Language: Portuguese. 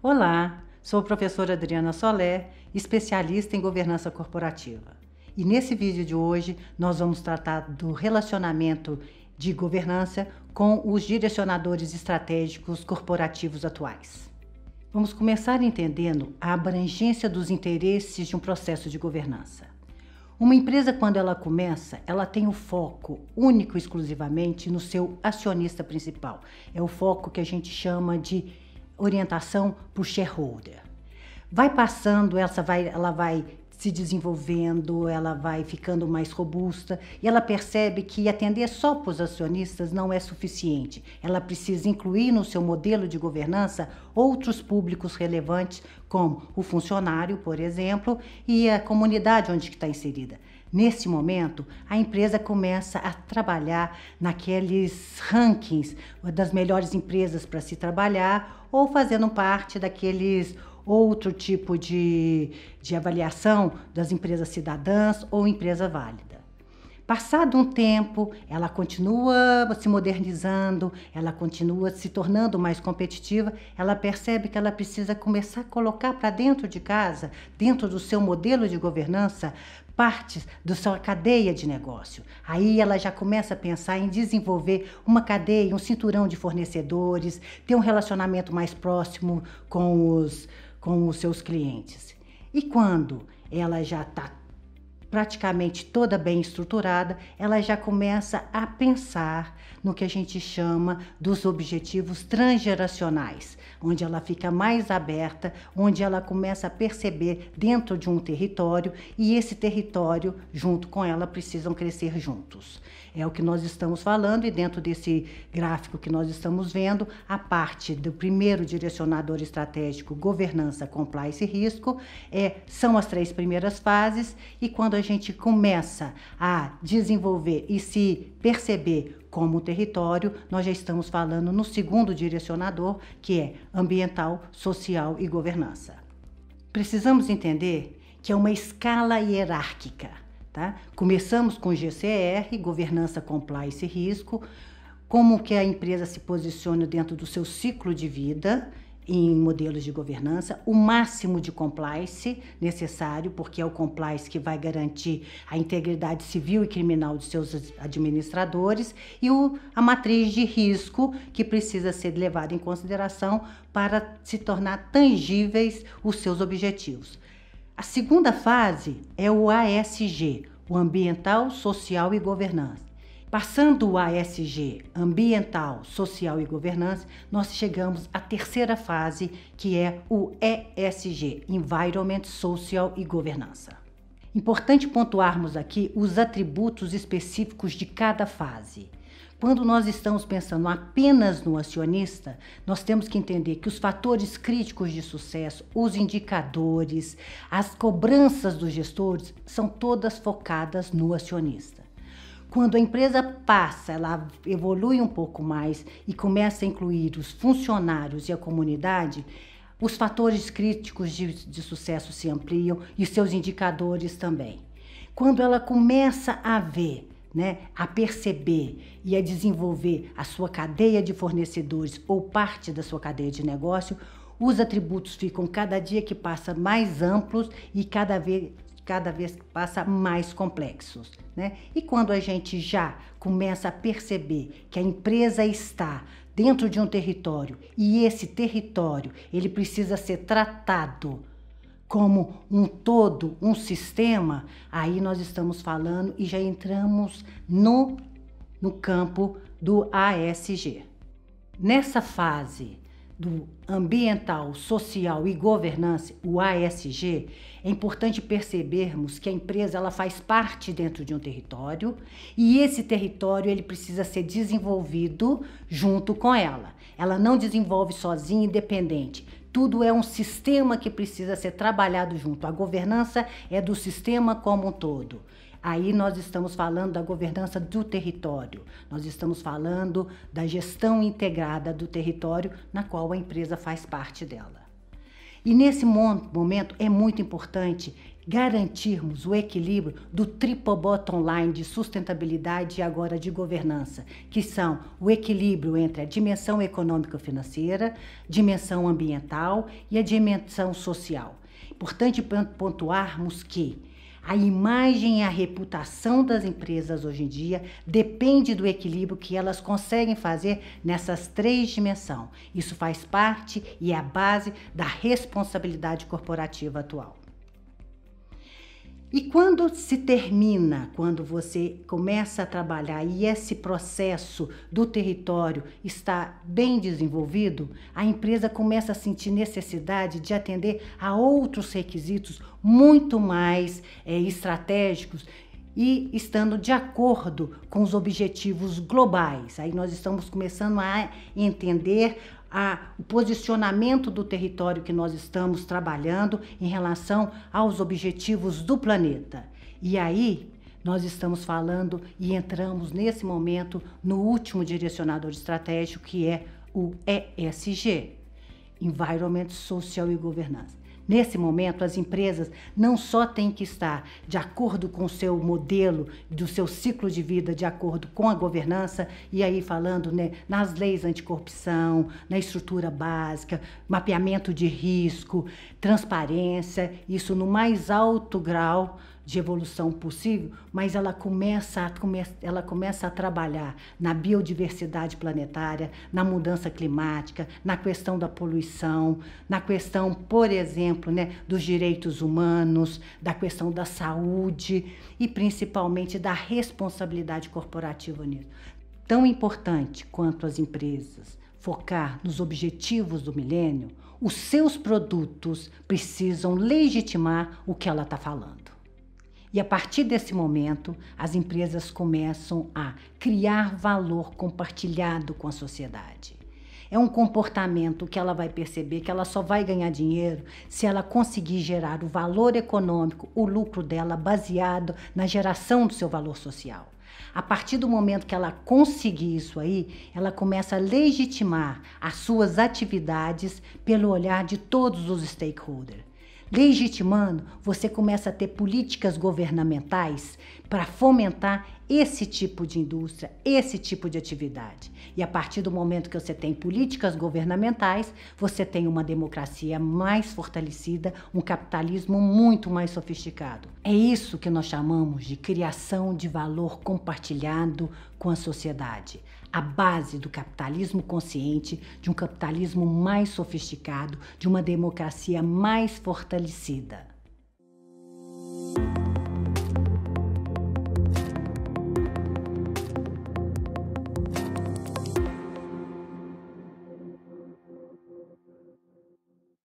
Olá, sou a professora Adriana Solé, especialista em governança corporativa. E nesse vídeo de hoje nós vamos tratar do relacionamento de governança com os direcionadores estratégicos corporativos atuais. Vamos começar entendendo a abrangência dos interesses de um processo de governança. Uma empresa, quando ela começa, ela tem o foco único e exclusivamente no seu acionista principal. É o foco que a gente chama de orientação o shareholder. Vai passando, ela vai, ela vai se desenvolvendo, ela vai ficando mais robusta e ela percebe que atender só para os acionistas não é suficiente. Ela precisa incluir no seu modelo de governança outros públicos relevantes, como o funcionário, por exemplo, e a comunidade onde está inserida. Nesse momento, a empresa começa a trabalhar naqueles rankings das melhores empresas para se trabalhar ou fazendo parte daqueles outro tipo de, de avaliação das empresas cidadãs ou empresa válida. Passado um tempo, ela continua se modernizando, ela continua se tornando mais competitiva, ela percebe que ela precisa começar a colocar para dentro de casa, dentro do seu modelo de governança, partes da sua cadeia de negócio. Aí ela já começa a pensar em desenvolver uma cadeia, um cinturão de fornecedores, ter um relacionamento mais próximo com os com os seus clientes. E quando ela já está praticamente toda bem estruturada, ela já começa a pensar no que a gente chama dos objetivos transgeracionais, onde ela fica mais aberta, onde ela começa a perceber dentro de um território e esse território, junto com ela, precisam crescer juntos. É o que nós estamos falando, e dentro desse gráfico que nós estamos vendo, a parte do primeiro direcionador estratégico, governança, compliance e risco, é, são as três primeiras fases, e quando a gente começa a desenvolver e se perceber como território, nós já estamos falando no segundo direcionador, que é ambiental, social e governança. Precisamos entender que é uma escala hierárquica. Tá? Começamos com GCR, governança, compliance e risco, como que a empresa se posiciona dentro do seu ciclo de vida em modelos de governança, o máximo de compliance necessário, porque é o compliance que vai garantir a integridade civil e criminal de seus administradores, e o, a matriz de risco, que precisa ser levada em consideração para se tornar tangíveis os seus objetivos. A segunda fase é o ASG, o ambiental, social e governança. Passando o ASG, ambiental, social e governança, nós chegamos à terceira fase, que é o ESG, environment, social e governança. Importante pontuarmos aqui os atributos específicos de cada fase. Quando nós estamos pensando apenas no acionista, nós temos que entender que os fatores críticos de sucesso, os indicadores, as cobranças dos gestores são todas focadas no acionista. Quando a empresa passa, ela evolui um pouco mais e começa a incluir os funcionários e a comunidade, os fatores críticos de, de sucesso se ampliam e seus indicadores também. Quando ela começa a ver né, a perceber e a desenvolver a sua cadeia de fornecedores ou parte da sua cadeia de negócio, os atributos ficam cada dia que passa mais amplos e cada vez cada vez que passa mais complexos. Né? E quando a gente já começa a perceber que a empresa está dentro de um território e esse território ele precisa ser tratado como um todo, um sistema, aí nós estamos falando e já entramos no, no campo do ASG. Nessa fase do ambiental, social e governança, o ASG, é importante percebermos que a empresa ela faz parte dentro de um território e esse território ele precisa ser desenvolvido junto com ela. Ela não desenvolve sozinha, independente. Tudo é um sistema que precisa ser trabalhado junto. A governança é do sistema como um todo. Aí nós estamos falando da governança do território, nós estamos falando da gestão integrada do território, na qual a empresa faz parte dela. E nesse momento é muito importante garantirmos o equilíbrio do triple bottom line de sustentabilidade e agora de governança, que são o equilíbrio entre a dimensão econômico-financeira, dimensão ambiental e a dimensão social. Importante pontuarmos que a imagem e a reputação das empresas hoje em dia depende do equilíbrio que elas conseguem fazer nessas três dimensões. Isso faz parte e é a base da responsabilidade corporativa atual. E quando se termina, quando você começa a trabalhar e esse processo do território está bem desenvolvido, a empresa começa a sentir necessidade de atender a outros requisitos muito mais é, estratégicos e estando de acordo com os objetivos globais. Aí nós estamos começando a entender a, o posicionamento do território que nós estamos trabalhando em relação aos objetivos do planeta. E aí nós estamos falando e entramos nesse momento no último direcionador estratégico que é o ESG, Environment, Social e Governance. Nesse momento, as empresas não só têm que estar de acordo com o seu modelo, do seu ciclo de vida, de acordo com a governança, e aí falando né, nas leis anticorrupção, na estrutura básica, mapeamento de risco, transparência, isso no mais alto grau de evolução possível, mas ela começa, a, ela começa a trabalhar na biodiversidade planetária, na mudança climática, na questão da poluição, na questão, por exemplo, né, dos direitos humanos, da questão da saúde e principalmente da responsabilidade corporativa nisso. Tão importante quanto as empresas focar nos objetivos do milênio, os seus produtos precisam legitimar o que ela está falando. E a partir desse momento, as empresas começam a criar valor compartilhado com a sociedade. É um comportamento que ela vai perceber que ela só vai ganhar dinheiro se ela conseguir gerar o valor econômico, o lucro dela baseado na geração do seu valor social. A partir do momento que ela conseguir isso aí, ela começa a legitimar as suas atividades pelo olhar de todos os stakeholders legitimando, você começa a ter políticas governamentais para fomentar esse tipo de indústria, esse tipo de atividade. E a partir do momento que você tem políticas governamentais, você tem uma democracia mais fortalecida, um capitalismo muito mais sofisticado. É isso que nós chamamos de criação de valor compartilhado com a sociedade. A base do capitalismo consciente, de um capitalismo mais sofisticado, de uma democracia mais fortalecida.